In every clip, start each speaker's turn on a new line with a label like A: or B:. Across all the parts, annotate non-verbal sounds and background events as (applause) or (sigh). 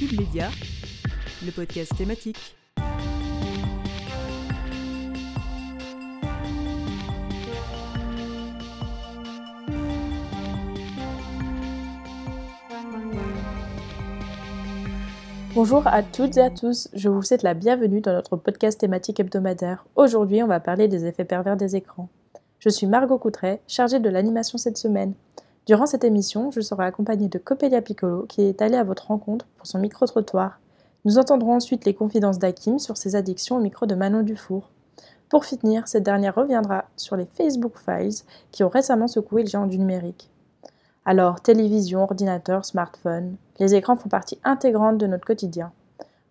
A: Le podcast thématique.
B: Bonjour à toutes et à tous, je vous souhaite la bienvenue dans notre podcast thématique hebdomadaire. Aujourd'hui, on va parler des effets pervers des écrans. Je suis Margot Coutret, chargée de l'animation cette semaine. Durant cette émission, je serai accompagnée de Copelia Piccolo qui est allée à votre rencontre pour son micro-trottoir. Nous entendrons ensuite les confidences d'Hakim sur ses addictions au micro de Manon Dufour. Pour finir, cette dernière reviendra sur les Facebook Files qui ont récemment secoué le géant du numérique. Alors, télévision, ordinateur, smartphone, les écrans font partie intégrante de notre quotidien.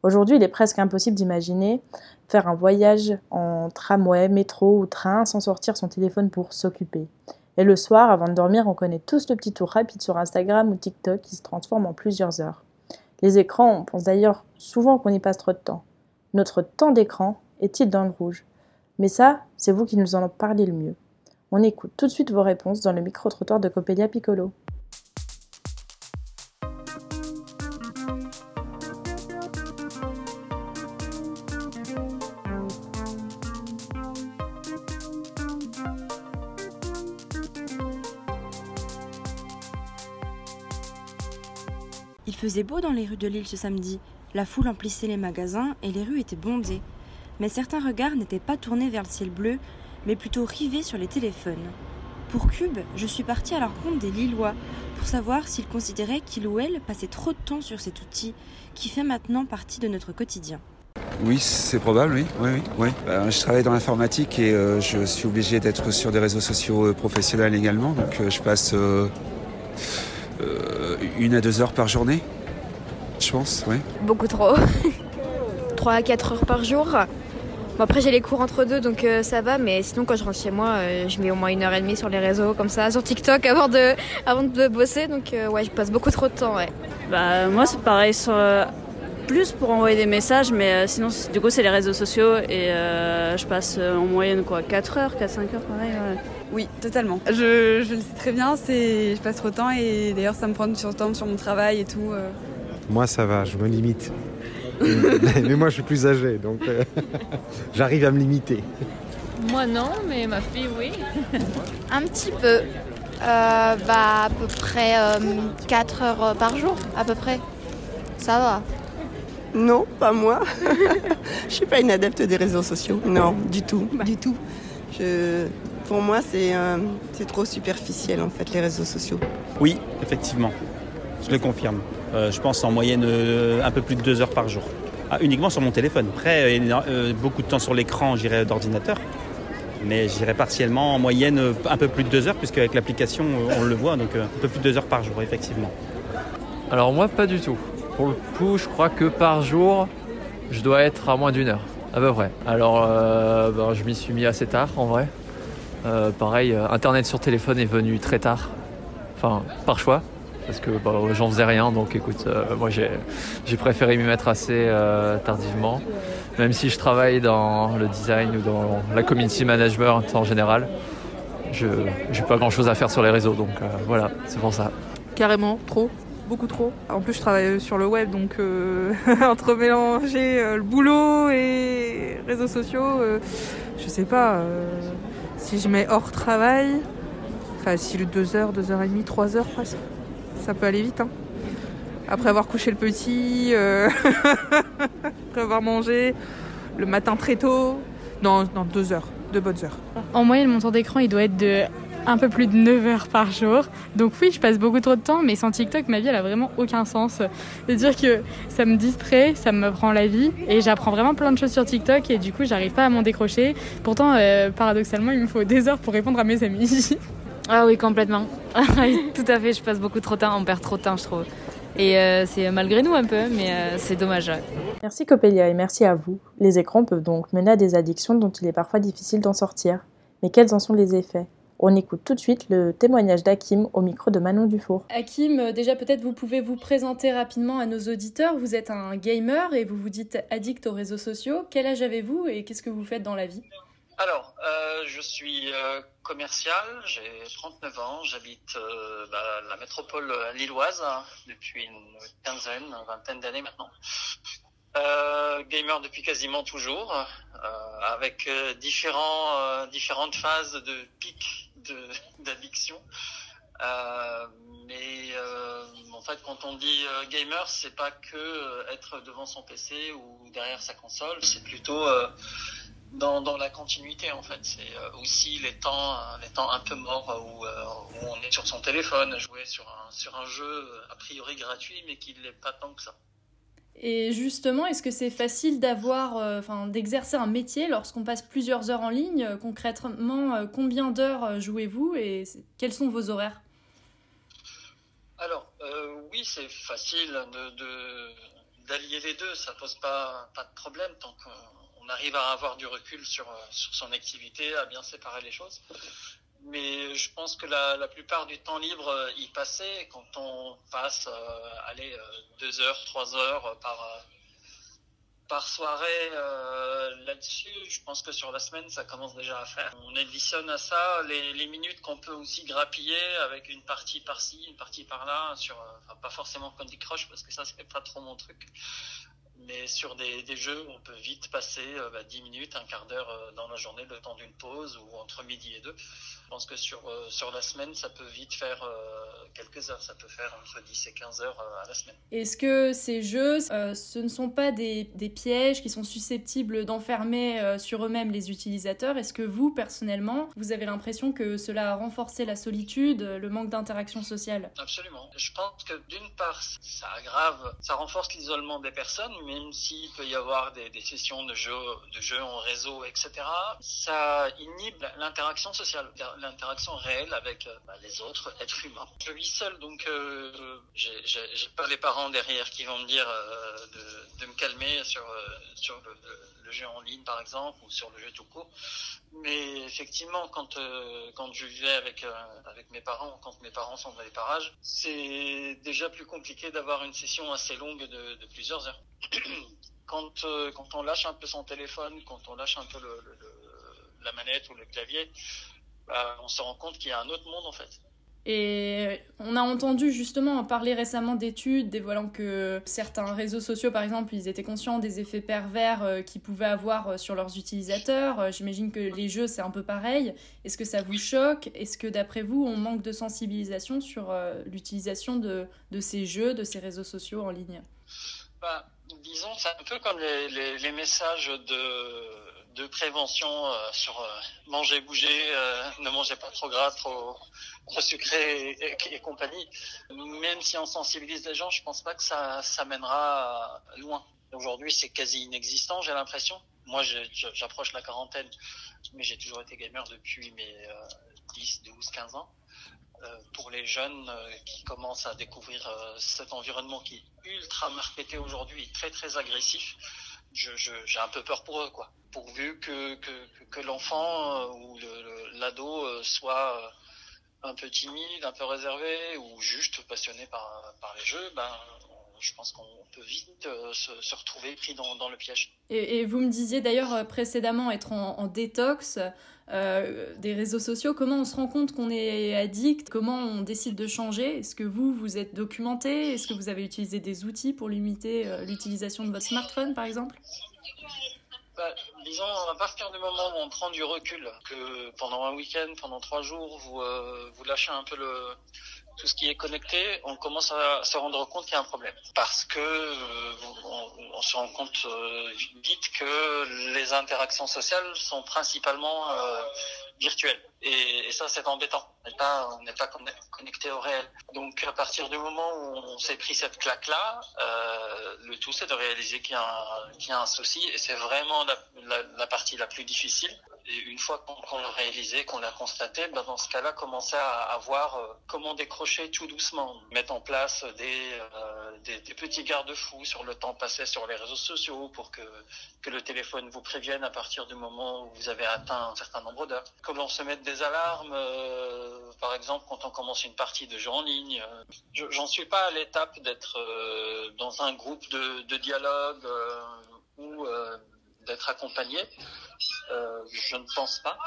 B: Aujourd'hui, il est presque impossible d'imaginer faire un voyage en tramway, métro ou train sans sortir son téléphone pour s'occuper. Et le soir, avant de dormir, on connaît tous le petit tour rapide sur Instagram ou TikTok qui se transforme en plusieurs heures. Les écrans, on pense d'ailleurs souvent qu'on y passe trop de temps. Notre temps d'écran est-il dans le rouge? Mais ça, c'est vous qui nous en parlez le mieux. On écoute tout de suite vos réponses dans le micro-trottoir de Copelia Piccolo.
C: Il faisait beau dans les rues de l'île ce samedi. La foule emplissait les magasins et les rues étaient bondées. Mais certains regards n'étaient pas tournés vers le ciel bleu, mais plutôt rivés sur les téléphones. Pour Cube, je suis partie à la rencontre des Lillois pour savoir s'ils considéraient qu'ils ou elles passaient trop de temps sur cet outil qui fait maintenant partie de notre quotidien.
D: Oui, c'est probable, oui. oui, oui, oui. Euh, je travaille dans l'informatique et euh, je suis obligé d'être sur des réseaux sociaux euh, professionnels également. Donc euh, je passe euh, une à deux heures par journée, je pense, oui.
E: Beaucoup trop. (laughs) 3 à 4 heures par jour. Bon, après, j'ai les cours entre deux, donc euh, ça va, mais sinon, quand je rentre chez moi, euh, je mets au moins une heure et demie sur les réseaux, comme ça, sur TikTok, (laughs) avant de, avant de bosser. Donc, euh, ouais, je passe beaucoup trop de temps, ouais.
F: Bah moi c'est pareil sur plus pour envoyer des messages mais euh, sinon c'est- du coup c'est les réseaux sociaux et euh, je passe euh, en moyenne quoi 4 heures, 4-5 heures pareil ouais.
G: Oui, totalement. Je, je le sais très bien, c'est je passe trop de temps et d'ailleurs ça me prend sur temps sur mon travail et tout. euh.
H: Moi, ça va, je me limite. mais moi, je suis plus âgé, donc euh, (laughs) j'arrive à me limiter.
I: Moi non, mais ma fille oui.
E: Un petit peu. Euh, bah, à peu près 4 heures par jour, à peu près. Ça va.
J: Non, pas moi. (laughs) je suis pas une adepte des réseaux sociaux. Non, du tout,
G: Bah.
J: du tout. Je, pour moi, c'est euh, c'est trop superficiel en fait les réseaux sociaux.
K: Oui, effectivement. Je le confirme. Euh, je pense en moyenne euh, un peu plus de deux heures par jour. Ah, uniquement sur mon téléphone. Après, euh, euh, beaucoup de temps sur l'écran, j'irai d'ordinateur. Mais j'irai partiellement en moyenne euh, un peu plus de deux heures, puisque avec l'application, euh, on le voit, donc euh, un peu plus de deux heures par jour, effectivement.
L: Alors moi pas du tout. Pour le coup je crois que par jour je dois être à moins d'une heure à peu près. Alors euh, ben, je m'y suis mis assez tard en vrai. Euh, pareil, euh, internet sur téléphone est venu très tard. Enfin par choix. Parce que bah, j'en faisais rien donc écoute moi j'ai préféré m'y mettre assez tardivement. Même si je travaille dans le design ou dans la community management en général. Je j'ai pas grand chose à faire sur les réseaux donc voilà c'est pour ça.
M: Carrément, trop, beaucoup trop. En plus, je travaille sur le web, donc euh, (laughs) entre mélanger euh, le boulot et réseaux sociaux, euh, je sais pas. si je mets hors travail, facile 2 heures, 2 heures et demie, 3 heures presque. Ça peut aller vite. Hein. Après avoir couché le petit, (laughs) après avoir mangé, le matin très tôt. Non, non, 2 heures, 2 bonnes heures.
I: En moyenne, mon temps d'écran, il doit être de un peu plus de 9 heures par jour. Donc oui, je passe beaucoup trop de temps, mais sans TikTok, ma vie, elle a vraiment aucun sens. C'est-à-dire que ça me distrait, ça me prend la vie, et j'apprends vraiment plein de choses sur TikTok, et du coup, j'arrive pas à m'en décrocher. Pourtant, euh, paradoxalement, il me faut des heures pour répondre à mes amis. (laughs)
N: Ah oui, complètement. (laughs) Tout à fait, je passe beaucoup trop de temps, on perd trop de temps, je trouve. Et euh, c'est malgré nous un peu, mais euh, c'est dommage. ouais.
B: Merci Copelia et merci à vous. Les écrans peuvent donc mener à des addictions dont il est parfois difficile d'en sortir. Mais quels en sont les effets? On écoute tout de suite le témoignage d'Hakim au micro de Manon Dufour.
O: Hakim, euh, déjà peut-être vous pouvez vous présenter rapidement à nos auditeurs. Vous êtes un gamer et vous vous dites addict aux réseaux sociaux. Quel âge avez-vous et qu'est-ce que vous faites dans la vie?
P: Alors, euh, je suis euh, commercial, j'ai 39 ans, j'habite euh, bah, la métropole lilloise hein, depuis une quinzaine, une vingtaine d'années maintenant. Euh, gamer depuis quasiment toujours, euh, avec différents, euh, différentes phases de pic (laughs) d'addiction. Euh, mais euh, en fait, quand on dit euh, gamer, c'est pas que euh, être devant son PC ou derrière sa console, c'est plutôt dans, la continuité en fait. C'est aussi les temps, les temps un peu morts où, on est sur son téléphone jouer sur un, sur un jeu a priori gratuit, mais qui l'est pas tant que ça.
Q: Et justement, est-ce que c'est facile d'avoir, euh, enfin, d'exercer un métier lorsqu'on passe plusieurs heures en ligne? Concrètement, euh, combien d'heures euh, jouez-vous et quels sont vos horaires?
P: Alors, oui, c'est facile de, d'allier les deux, ça pose pas, pas de problème tant qu'on on arrive à avoir du recul sur, sur son activité, à bien séparer les choses. Mais je pense que la, la plupart du temps libre euh, passer, quand on passe, euh, allez, euh, deux heures, trois heures euh, par, euh, par soirée euh, là-dessus, je pense que sur la semaine, ça commence déjà à faire. On additionne à ça les, minutes qu'on peut aussi grappiller avec une partie par-ci, une partie par-là, sur, pas forcément Candy Crush parce que ça, c'est pas trop mon truc. Mais sur des, des jeux, on peut vite passer euh, bah, 10 minutes, un quart d'heure euh, dans la journée, le temps d'une pause ou entre midi et deux. Je pense que sur, euh, sur la semaine, ça peut vite faire euh, quelques heures. Ça peut faire entre 10 et 15 heures à la semaine.
Q: Est-ce que ces jeux, ce ne sont pas des, des pièges qui sont susceptibles d'enfermer sur eux-mêmes les utilisateurs? Est-ce que vous, personnellement, vous avez l'impression que cela a renforcé la solitude, le manque d'interaction sociale?
P: Absolument. Je pense que d'une part, ça aggrave, ça renforce l'isolement des personnes, même s'il peut y avoir des, sessions de jeux, de jeux en réseau, etc. Ça inhibe l'interaction sociale, l'interaction réelle avec euh, bah, les autres êtres humains. Je vis seul, donc euh, j'ai pas les parents derrière qui vont me dire euh, de, me calmer sur euh, le, jeu en ligne par exemple ou sur le jeu tout court. Mais effectivement, quand quand je vivais avec avec mes parents, quand mes parents sont dans les parages, c'est déjà plus compliqué d'avoir une session assez longue de plusieurs heures. Quand euh, quand on lâche un peu son téléphone, quand on lâche un peu le, le- le- la manette ou le clavier, bah, on se rend compte qu'il y a un autre monde en fait.
Q: Et on a entendu justement parler récemment d'études dévoilant que certains réseaux sociaux, par exemple, ils étaient conscients des effets pervers euh, qu'ils pouvaient avoir euh, sur leurs utilisateurs. J'imagine que les jeux, c'est un peu pareil. Est-ce que ça vous choque? Est-ce que d'après vous, on manque de sensibilisation sur l'utilisation de, de ces jeux, de ces réseaux sociaux en ligne?
P: Bah, disons, c'est un peu comme les, les, messages de, prévention euh, sur euh, manger, bouger, euh, ne mangez pas trop gras, trop, trop sucré et, compagnie. Même si on sensibilise les gens, je pense pas que ça, ça mènera loin. Aujourd'hui, c'est quasi inexistant, j'ai l'impression. Moi, j'approche la quarantaine, mais j'ai toujours été gamer depuis mes euh, 10, 12, 15 ans. Euh, pour les jeunes euh, qui commencent à découvrir euh, cet environnement qui est ultra marketé aujourd'hui, très très agressif, je, je, j'ai un peu peur pour eux, quoi. Pourvu que que, que- l'enfant ou l'ado soit un peu timide, un peu réservé ou juste passionné par par les jeux, ben je pense qu'on peut vite euh, se, se retrouver pris dans, dans le piège.
Q: Et, et vous me disiez d'ailleurs euh, précédemment être en, en détox euh, des réseaux sociaux. Comment on se rend compte qu'on est addict? Comment on décide de changer? Est-ce que vous, vous êtes documenté? Est-ce que vous avez utilisé des outils pour limiter euh, l'utilisation de votre smartphone, par exemple?
P: Bah, disons, à partir du moment où on prend du recul, que pendant un week-end, pendant trois jours, vous, euh, vous lâchez un peu le, tout ce qui est connecté, on commence à se rendre compte qu'il y a un problème. Parce que euh, on, se rend compte euh, vite que les interactions sociales sont principalement euh, virtuelles. Et, ça, c'est embêtant. On n'est pas, connecté au réel. Donc, à partir du moment où on s'est pris cette claque-là, euh, le tout, c'est de réaliser qu'il y, qu'il y a un souci. Et c'est vraiment la partie la plus difficile. Et une fois qu'on l'a réalisé, qu'on l'a constaté, ben dans ce cas-là, commencer à, à voir euh, comment décrocher tout doucement, mettre en place des, euh, des, petits garde-fous sur le temps passé sur les réseaux sociaux pour que, que le téléphone vous prévienne à partir du moment où vous avez atteint un certain nombre d'heures. Comment se mettre des alarmes, euh, par exemple, quand on commence une partie de jeu en ligne. Je- J'en suis pas à l'étape d'être euh, dans un groupe de, de dialogue euh, ou d'être accompagné. Euh, Je ne pense pas,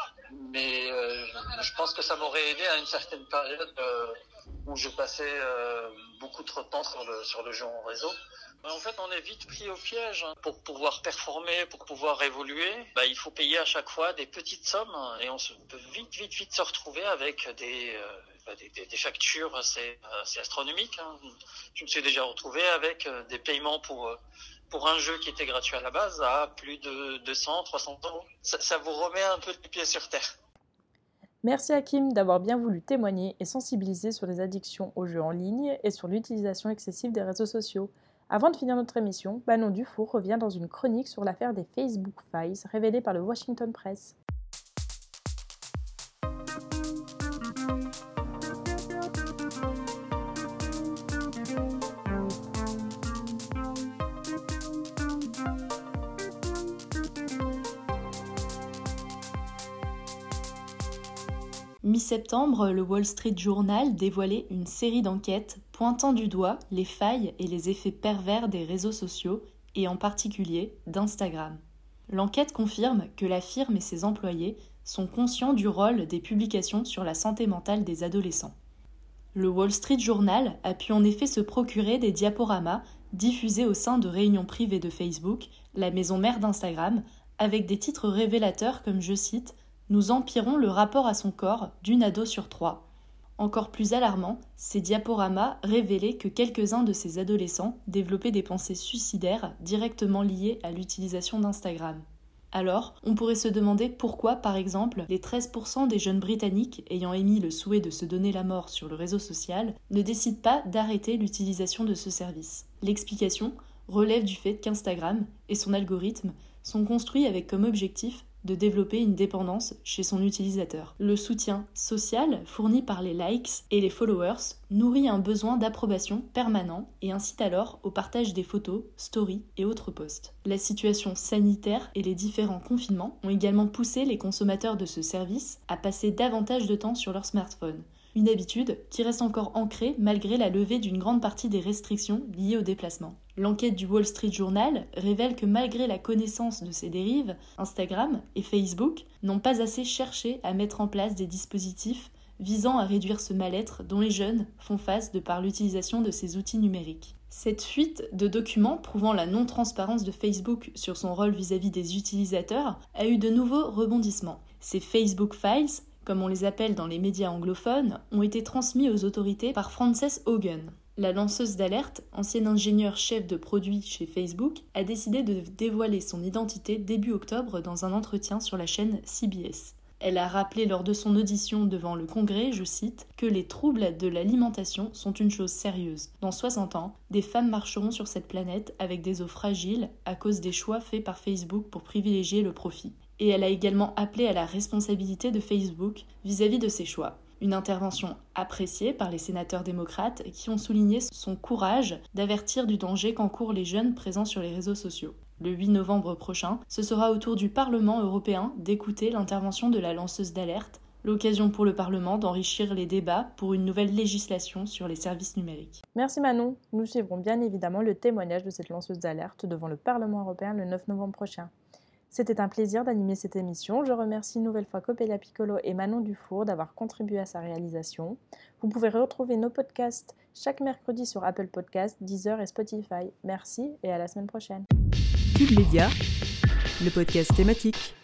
P: mais euh, je pense que ça m'aurait aidé à une certaine période euh, où je passais beaucoup trop de temps sur le, sur le jeu en réseau. En fait, on est vite pris au piège. hein. Pour pouvoir performer, pour pouvoir évoluer, bah, il faut payer à chaque fois des petites sommes et on se, peut vite, vite, vite se retrouver avec des, bah, des, factures assez, astronomiques. hein. Je me suis déjà retrouvé avec des paiements pour, pour un jeu qui était gratuit à la base à plus de 200, 300 euros. Ça, vous remet un peu les pieds sur terre.
B: Merci à Kim d'avoir bien voulu témoigner et sensibiliser sur les addictions aux jeux en ligne et sur l'utilisation excessive des réseaux sociaux. Avant de finir notre émission, Manon Dufour revient dans une chronique sur l'affaire des Facebook Files révélée par le Washington Press.
Q: Mi-septembre, le Wall Street Journal dévoilait une série d'enquêtes pointant du doigt les failles et les effets pervers des réseaux sociaux et en particulier d'Instagram. L'enquête confirme que la firme et ses employés sont conscients du rôle des publications sur la santé mentale des adolescents. Le Wall Street Journal a pu en effet se procurer des diaporamas diffusés au sein de réunions privées de Facebook, la maison mère d'Instagram, avec des titres révélateurs comme je cite Nous empirons le rapport à son corps d'une ado sur trois. Encore plus alarmant, ces diaporamas révélaient que quelques-uns de ces adolescents développaient des pensées suicidaires directement liées à l'utilisation d'Instagram. Alors, on pourrait se demander pourquoi, par exemple, les 13% des jeunes Britanniques ayant émis le souhait de se donner la mort sur le réseau social ne décident pas d'arrêter l'utilisation de ce service. L'explication relève du fait qu'Instagram et son algorithme sont construits avec comme objectif de développer une dépendance chez son utilisateur. Le soutien social fourni par les likes et les followers nourrit un besoin d'approbation permanent et incite alors au partage des photos, stories et autres posts. La situation sanitaire et les différents confinements ont également poussé les consommateurs de ce service à passer davantage de temps sur leur smartphone. Une habitude qui reste encore ancrée malgré la levée d'une grande partie des restrictions liées au déplacement. L'enquête du Wall Street Journal révèle que malgré la connaissance de ces dérives, Instagram et Facebook n'ont pas assez cherché à mettre en place des dispositifs visant à réduire ce mal-être dont les jeunes font face de par l'utilisation de ces outils numériques. Cette fuite de documents prouvant la non-transparence de Facebook sur son rôle vis-à-vis des utilisateurs a eu de nouveaux rebondissements. Ces Facebook Files comme on les appelle dans les médias anglophones, ont été transmis aux autorités par Frances Hogan. La lanceuse d'alerte, ancienne ingénieure chef de produit chez Facebook, a décidé de dévoiler son identité début octobre dans un entretien sur la chaîne CBS. Elle a rappelé lors de son audition devant le Congrès, je cite, que les troubles de l'alimentation sont une chose sérieuse. Dans 60 ans, des femmes marcheront sur cette planète avec des os fragiles à cause des choix faits par Facebook pour privilégier le profit et elle a également appelé à la responsabilité de Facebook vis-à-vis de ses choix. Une intervention appréciée par les sénateurs démocrates qui ont souligné son courage d'avertir du danger qu'encourent les jeunes présents sur les réseaux sociaux. Le 8 novembre prochain, ce sera au tour du Parlement européen d'écouter l'intervention de la lanceuse d'alerte, l'occasion pour le Parlement d'enrichir les débats pour une nouvelle législation sur les services numériques.
B: Merci Manon. Nous suivrons bien évidemment le témoignage de cette lanceuse d'alerte devant le Parlement européen le 9 novembre prochain. C'était un plaisir d'animer cette émission. Je remercie une nouvelle fois Coppelia Piccolo et Manon Dufour d'avoir contribué à sa réalisation. Vous pouvez retrouver nos podcasts chaque mercredi sur Apple Podcasts, Deezer et Spotify. Merci et à la semaine prochaine.
A: Le podcast thématique.